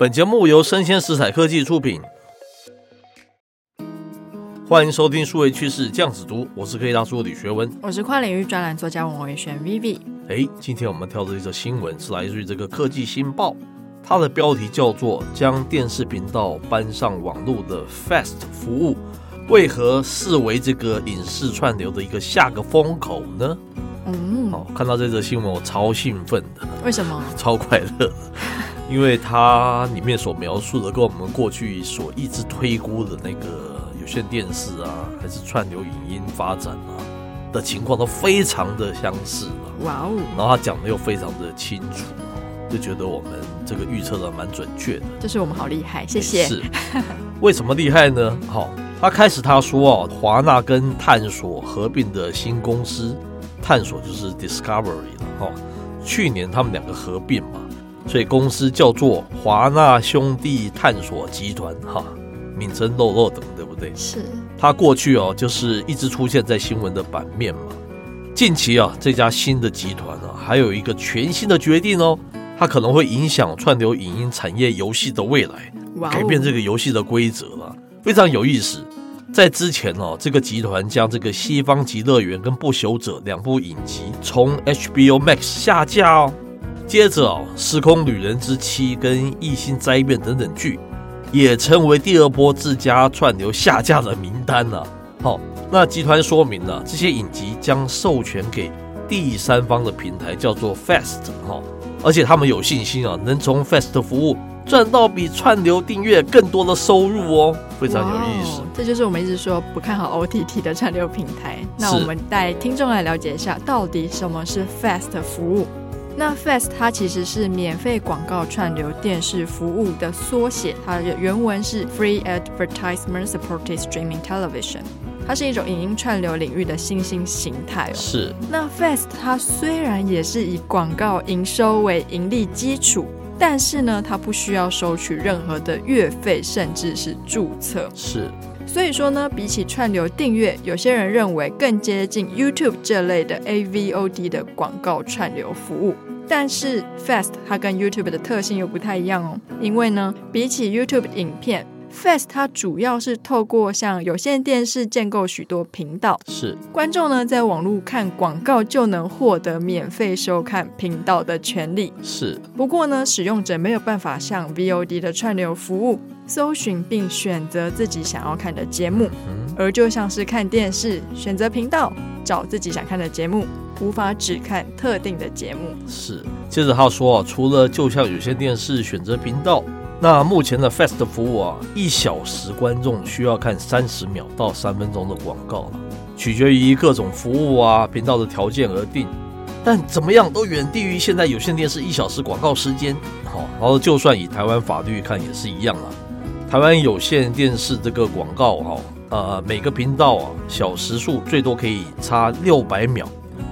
本节目由生鲜食材科技出品，欢迎收听数位趋势酱子读，我是科技大叔李学文，我是跨领域专栏作家王维轩 Vivi。哎，今天我们挑的一则新闻是来自于这个科技新报，它的标题叫做“将电视频道搬上网络的 FAST 服务，为何视为这个影视串流的一个下个风口呢？”嗯，好，看到这则新闻我超兴奋的，为什么？超快乐。因为它里面所描述的，跟我们过去所一直推估的那个有线电视啊，还是串流影音发展啊的情况都非常的相似哇哦！然后他讲的又非常的清楚，就觉得我们这个预测的蛮准确的。就是我们好厉害，谢谢。是，为什么厉害呢？好，他开始他说哦，华纳跟探索合并的新公司，探索就是 Discovery 了哈。去年他们两个合并嘛。所以公司叫做华纳兄弟探索集团，哈，名称漏漏等，对不对？是。它过去哦，就是一直出现在新闻的版面嘛。近期啊，这家新的集团啊，还有一个全新的决定哦，它可能会影响串流影音产业游戏的未来，改变这个游戏的规则了，非常有意思。在之前哦，这个集团将这个《西方极乐园》跟《不朽者》两部影集从 HBO Max 下架哦。接着啊，《时空旅人之妻》跟《异星灾变》等等剧，也成为第二波自家串流下架的名单了。好，那集团说明了这些影集将授权给第三方的平台，叫做 Fast 哈，而且他们有信心啊，能从 Fast 服务赚到比串流订阅更多的收入哦，非常有意思。这就是我们一直说不看好 OTT 的串流平台。那我们带听众来了解一下，到底什么是 Fast 服务？那 FAST 它其实是免费广告串流电视服务的缩写，它的原文是 Free Advertisement Supported Streaming Television，它是一种影音串流领域的新兴形态哦。是。那 FAST 它虽然也是以广告营收为盈利基础，但是呢，它不需要收取任何的月费，甚至是注册。是。所以说呢，比起串流订阅，有些人认为更接近 YouTube 这类的 AVOD 的广告串流服务。但是 Fast 它跟 YouTube 的特性又不太一样哦，因为呢，比起 YouTube 影片，Fast 它主要是透过像有线电视建构许多频道，是。观众呢在网络看广告就能获得免费收看频道的权利。是，不过呢，使用者没有办法像 VOD 的串流服务搜寻并选择自己想要看的节目，而就像是看电视，选择频道，找自己想看的节目。无法只看特定的节目。是，接着他说啊，除了就像有线电视选择频道，那目前的 FAST 服务啊，一小时观众需要看三十秒到三分钟的广告了，取决于各种服务啊频道的条件而定。但怎么样都远低于现在有线电视一小时广告时间。好，然后就算以台湾法律看也是一样啊。台湾有线电视这个广告哈，呃，每个频道啊小时数最多可以差六百秒。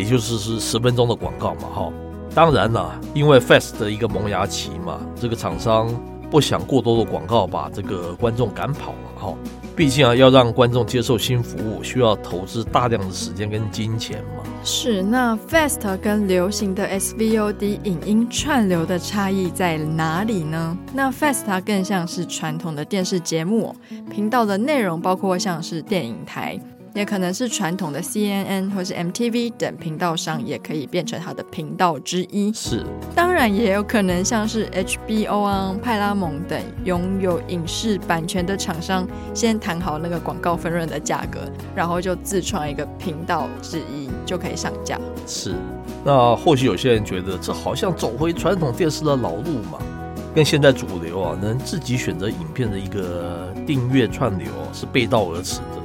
也就是是十分钟的广告嘛，哈，当然了，因为 FAST 的一个萌芽期嘛，这个厂商不想过多的广告把这个观众赶跑了，哈，毕竟啊，要让观众接受新服务，需要投资大量的时间跟金钱嘛。是，那 FAST 跟流行的 SVOD 影音串流的差异在哪里呢？那 FAST 它更像是传统的电视节目，频道的内容包括像是电影台。也可能是传统的 CNN 或是 MTV 等频道商也可以变成它的频道之一。是，当然也有可能像是 HBO 啊、派拉蒙等拥有影视版权的厂商，先谈好那个广告分润的价格，然后就自创一个频道之一就可以上架。是，那或许有些人觉得这好像走回传统电视的老路嘛，跟现在主流啊能自己选择影片的一个订阅串流是背道而驰的。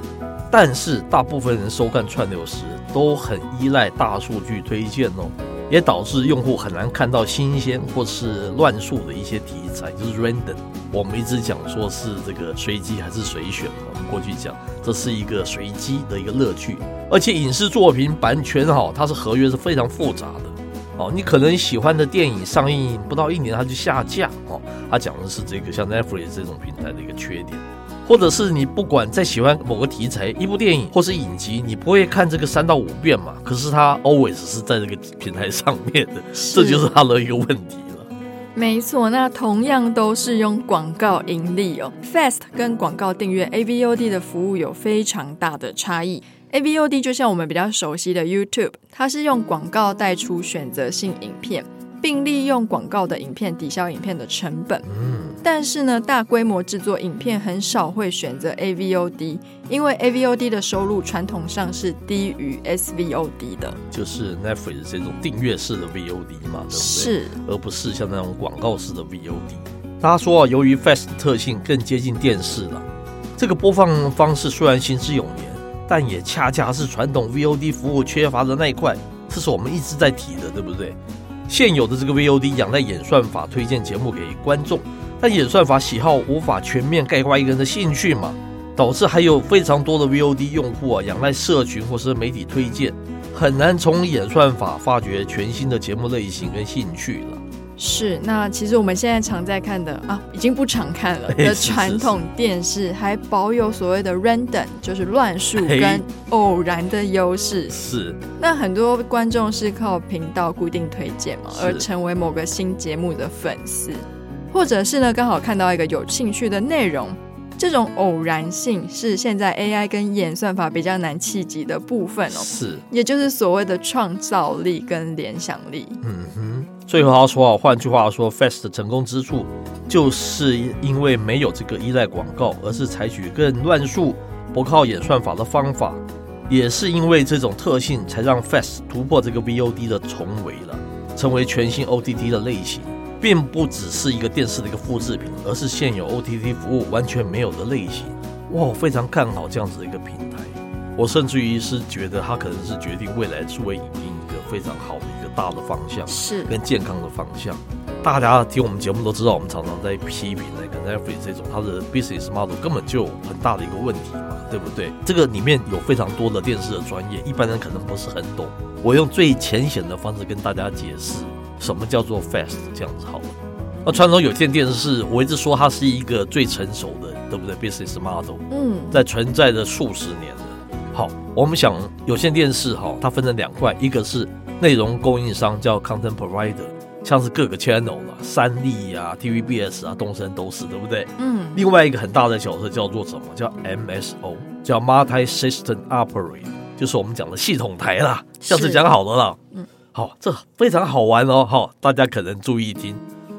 但是大部分人收看串流时都很依赖大数据推荐哦，也导致用户很难看到新鲜或是乱数的一些题材，就是 random。我们一直讲说是这个随机还是随选，我们过去讲这是一个随机的一个乐趣。而且影视作品版权哈，它是合约是非常复杂的哦。你可能喜欢的电影上映不到一年它就下架哦。它讲的是这个像 Netflix 这种平台的一个缺点。或者是你不管再喜欢某个题材，一部电影或是影集，你不会看这个三到五遍嘛？可是它 always 是在这个平台上面的，这就是它的一个问题了。没错，那同样都是用广告盈利哦。Fast 跟广告订阅 AVOD 的服务有非常大的差异。AVOD 就像我们比较熟悉的 YouTube，它是用广告带出选择性影片。并利用广告的影片抵消影片的成本。嗯，但是呢，大规模制作影片很少会选择 AVOD，因为 AVOD 的收入传统上是低于 SVOD 的，就是 Netflix 这种订阅式的 VOD 嘛，对不对？是，而不是像那种广告式的 VOD。大家说啊，由于 Fast 特性更接近电视了，这个播放方式虽然行之有年，但也恰恰是传统 VOD 服务缺乏的那一块，这是我们一直在提的，对不对？现有的这个 VOD 仰赖演算法推荐节目给观众，但演算法喜好无法全面概括一个人的兴趣嘛，导致还有非常多的 VOD 用户啊仰赖社群或是媒体推荐，很难从演算法发掘全新的节目类型跟兴趣了。是，那其实我们现在常在看的啊，已经不常看了 的传统电视，还保有所谓的 random，就是乱数跟偶然的优势。是，那很多观众是靠频道固定推荐嘛，而成为某个新节目的粉丝，或者是呢刚好看到一个有兴趣的内容，这种偶然性是现在 AI 跟演算法比较难企及的部分哦。是，也就是所谓的创造力跟联想力。嗯哼。最后要说啊，换句话说，Fast 的成功之处，就是因为没有这个依赖广告，而是采取更乱数、不靠演算法的方法。也是因为这种特性，才让 Fast 突破这个 VOD 的重围了，成为全新 OTT 的类型，并不只是一个电视的一个复制品，而是现有 OTT 服务完全没有的类型。哇，我非常看好这样子的一个平台，我甚至于是觉得它可能是决定未来数位影音一个非常好的一个。大的方向是跟健康的方向，大家听我们节目都知道，我们常常在批评那个 Netflix 这种它的 business model 根本就有很大的一个问题嘛，对不对？这个里面有非常多的电视的专业，一般人可能不是很懂。我用最浅显的方式跟大家解释什么叫做 fast 这样子好了。那传统有线电视，我一直说它是一个最成熟的，对不对？business model，嗯，在存在的数十年了。好，我们想有线电视哈，它分成两块，一个是。内容供应商叫 content provider，像是各个 channel 啦，三立啊、TVBS 啊、东森都是，对不对？嗯。另外一个很大的角色叫做什么？叫 MSO，叫 Multi System Operator，就是我们讲的系统台啦。下次讲好了啦。嗯。好，这非常好玩哦。好，大家可能注意听。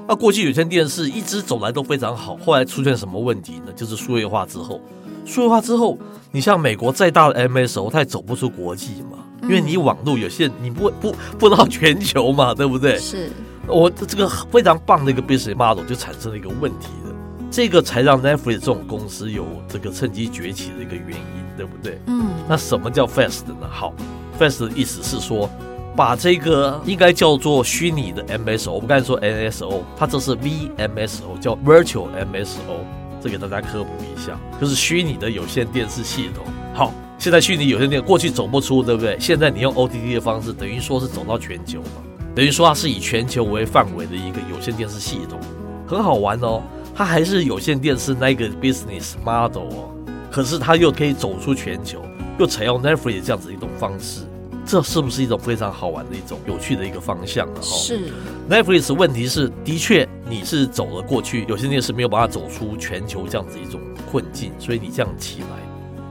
那过去有线电视一直走来都非常好，后来出现什么问题呢？就是数位化之后，数位化之后，你像美国再大的 MSO，它也走不出国际嘛。因为你网络有限，你不不不到全球嘛，对不对？是，我这个非常棒的一个 business model 就产生了一个问题的，这个才让 Netflix 这种公司有这个趁机崛起的一个原因，对不对？嗯。那什么叫 fast 呢？好，fast 的意思是说，把这个应该叫做虚拟的 MSO，我们刚才说 NSO，它这是 VMSO，叫 Virtual MSO，这给大家科普一下，就是虚拟的有线电视系统。好。现在虚拟有线电过去走不出，对不对？现在你用 OTT 的方式，等于说是走到全球嘛，等于说它是以全球为范围的一个有线电视系统，很好玩哦。它还是有线电视那个 business model 哦，可是它又可以走出全球，又采用 Netflix 这样子一种方式，这是不是一种非常好玩的一种有趣的一个方向呢？是 Netflix 问题是，的确你是走了过去有线电视没有办法走出全球这样子一种困境，所以你这样起来。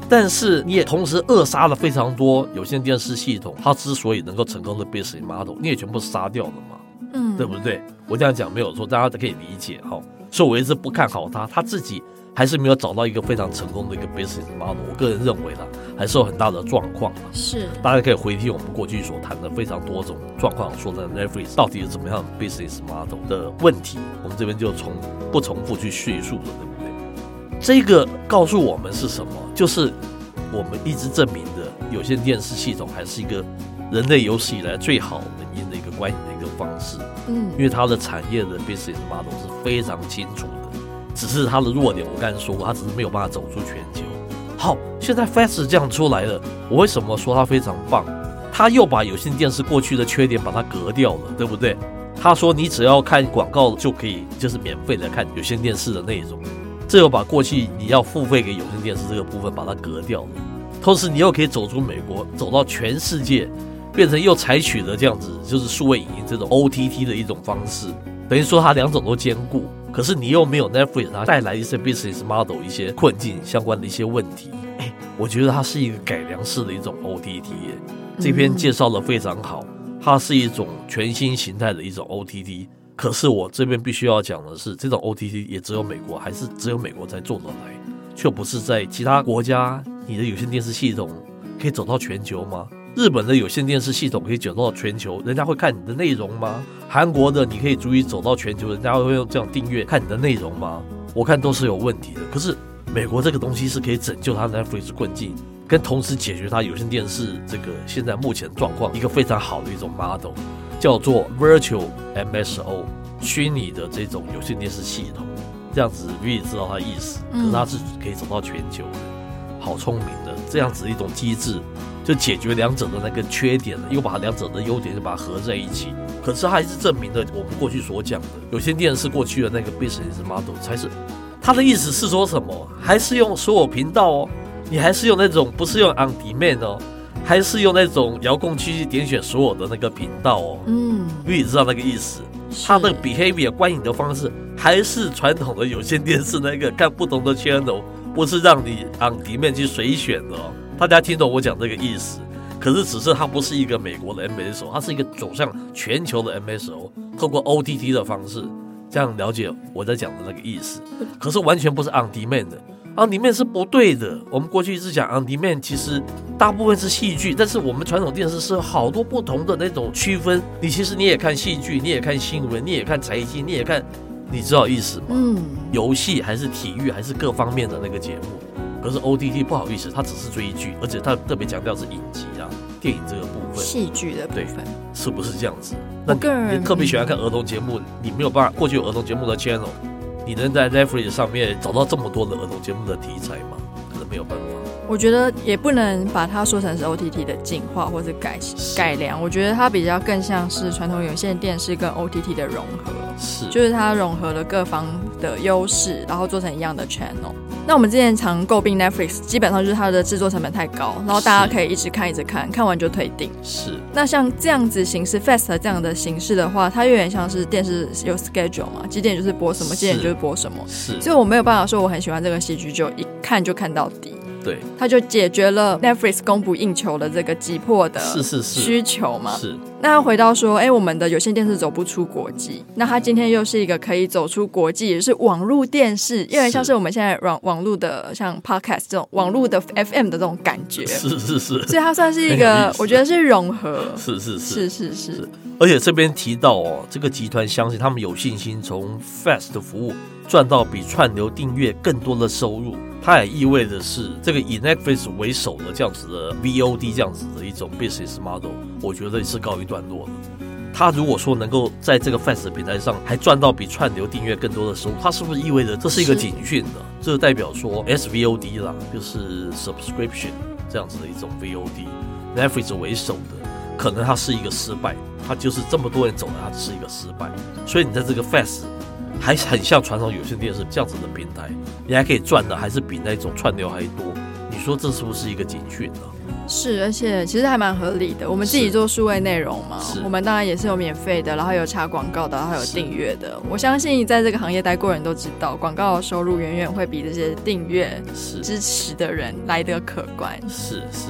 但是你也同时扼杀了非常多有线电视系统，它之所以能够成功的 business model，你也全部杀掉了嘛？嗯，对不对？我这样讲没有错，大家都可以理解哈。所以我一直不看好它，它自己还是没有找到一个非常成功的一个 business model。我个人认为呢，还是有很大的状况。是，大家可以回听我们过去所谈的非常多种状况，说的 Netflix 到底是怎么样 business model 的问题，我们这边就从不重复去叙述了，对不对？这个告诉我们是什么？就是我们一直证明的有线电视系统还是一个人类有史以来最好的一个观影的一个方式。嗯，因为它的产业的 business model 是非常清楚的，只是它的弱点，我刚才说过，它只是没有办法走出全球。好，现在 Fast 这样出来了，我为什么说它非常棒？它又把有线电视过去的缺点把它隔掉了，对不对？他说你只要看广告就可以，就是免费的看有线电视的内容。这又把过去你要付费给有线电视这个部分把它隔掉了，同时你又可以走出美国，走到全世界，变成又采取了这样子就是数位影音这种 OTT 的一种方式，等于说它两种都兼顾。可是你又没有 Netflix，它带来一些 business model 一些困境相关的一些问题。哎，我觉得它是一个改良式的一种 OTT。这篇介绍的非常好，它是一种全新形态的一种 OTT。可是我这边必须要讲的是，这种 OTT 也只有美国，还是只有美国才做得来，却不是在其他国家。你的有线电视系统可以走到全球吗？日本的有线电视系统可以走到全球，人家会看你的内容吗？韩国的你可以足以走到全球，人家会用这样订阅看你的内容吗？我看都是有问题的。可是美国这个东西是可以拯救它的 Netflix 困境，跟同时解决它有线电视这个现在目前状况一个非常好的一种 model，叫做 Virtual MSO 虚拟的这种有线电视系统。这样子你也知道它的意思，可是它是可以走到全球的，好聪明的这样子一种机制。就解决两者的那个缺点了，又把两者的优点就把它合在一起。可是它还是证明了我们过去所讲的有线电视过去的那个 business model 才是。它的意思是说什么？还是用所有频道哦，你还是用那种不是用 on demand 哦，还是用那种遥控器去点选所有的那个频道哦。嗯，因为你知道那个意思，它的 behavior 观影的方式还是传统的有线电视那个看不同的 channel，不是让你 on demand 去随选的哦。大家听懂我讲这个意思？可是只是它不是一个美国的 MSO，它是一个走向全球的 MSO，透过 OTT 的方式这样了解我在讲的那个意思。可是完全不是 on demand 的，on demand 是不对的。我们过去一直讲 on demand，其实大部分是戏剧，但是我们传统电视是有好多不同的那种区分。你其实你也看戏剧，你也看新闻，你也看财经，你也看，你知道意思吗？嗯，游戏还是体育还是各方面的那个节目。可是 OTT 不好意思，它只是追剧，而且它特别强调是影集啊，电影这个部分，戏剧的部分，是不是这样子？那个人特别喜欢看儿童节目，你没有办法，过去有儿童节目的 channel，你能在 Netflix 上面找到这么多的儿童节目的题材吗？可能没有办法。我觉得也不能把它说成是 OTT 的进化或者改改良，我觉得它比较更像是传统有线电视跟 OTT 的融合，是，就是它融合了各方的优势，然后做成一样的 channel。那我们之前常诟病 Netflix，基本上就是它的制作成本太高，然后大家可以一直看一直看，看完就退订。是。那像这样子形式，Fast 这样的形式的话，它有点像是电视有 schedule 嘛，几点就是播什么，几点就是播什么。是。所以我没有办法说我很喜欢这个戏剧，就一看就看到底。对，他就解决了 Netflix 供不应求的这个急迫的是是是需求嘛。是，是。那回到说，哎，我们的有线电视走不出国际，那它今天又是一个可以走出国际，也是网络电视，因为像是我们现在网网络的像 Podcast 这种网络的 FM 的这种感觉。是是是。所以它算是一个，我觉得是融合。是是是是是是。而且这边提到哦，这个集团相信他们有信心从 Fast 服务赚到比串流订阅更多的收入。它也意味着是这个以 Netflix 为首的这样子的 VOD 这样子的一种 business model，我觉得是告一段落了。它如果说能够在这个 Fast 平台上还赚到比串流订阅更多的收入，它是不是意味着这是一个警讯呢？这代表说 SVOD 啦，就是 subscription 这样子的一种 VOD，Netflix 为首的，可能它是一个失败，它就是这么多人走的，它是一个失败。所以你在这个 Fast。还很像传统有线电视这样子的平台，你还可以赚的还是比那种串流还多，你说这是不是一个警讯呢？是，而且其实还蛮合理的。我们自己做数位内容嘛，我们当然也是有免费的，然后有插广告的，然后有订阅的。我相信在这个行业待过人都知道，广告的收入远远会比这些订阅支持的人来得可观。是是。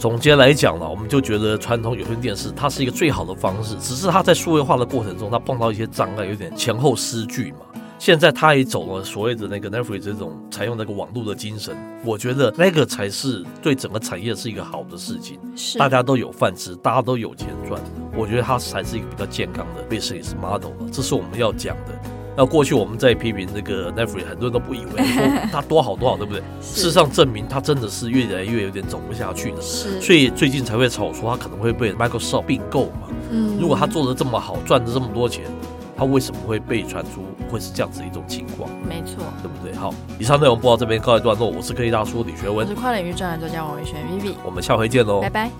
是总结来讲呢，我们就觉得传统有线电视它是一个最好的方式，只是它在数位化的过程中，它碰到一些障碍，有点前后失据嘛。现在它也走了所谓的那个 Netflix 这种采用那个网络的精神，我觉得那个才是对整个产业是一个好的事情，是大家都有饭吃，大家都有钱赚，我觉得它才是一个比较健康的 business model，这是我们要讲的。那过去我们在批评这个 Netflix，很多人都不以为说 它多好多好，对不对？事实上证明它真的是越来越有点走不下去了。是，所以最近才会炒说它可能会被 Microsoft 并购嘛。嗯，如果它做的这么好，赚的这么多钱，它为什么会被传出会是这样子一种情况？没错，对不对？好，以上内容播到这边告一段落，我是科技大叔李学文，我是跨领域专栏作家王维轩 Vivi，我们下回见喽，拜拜。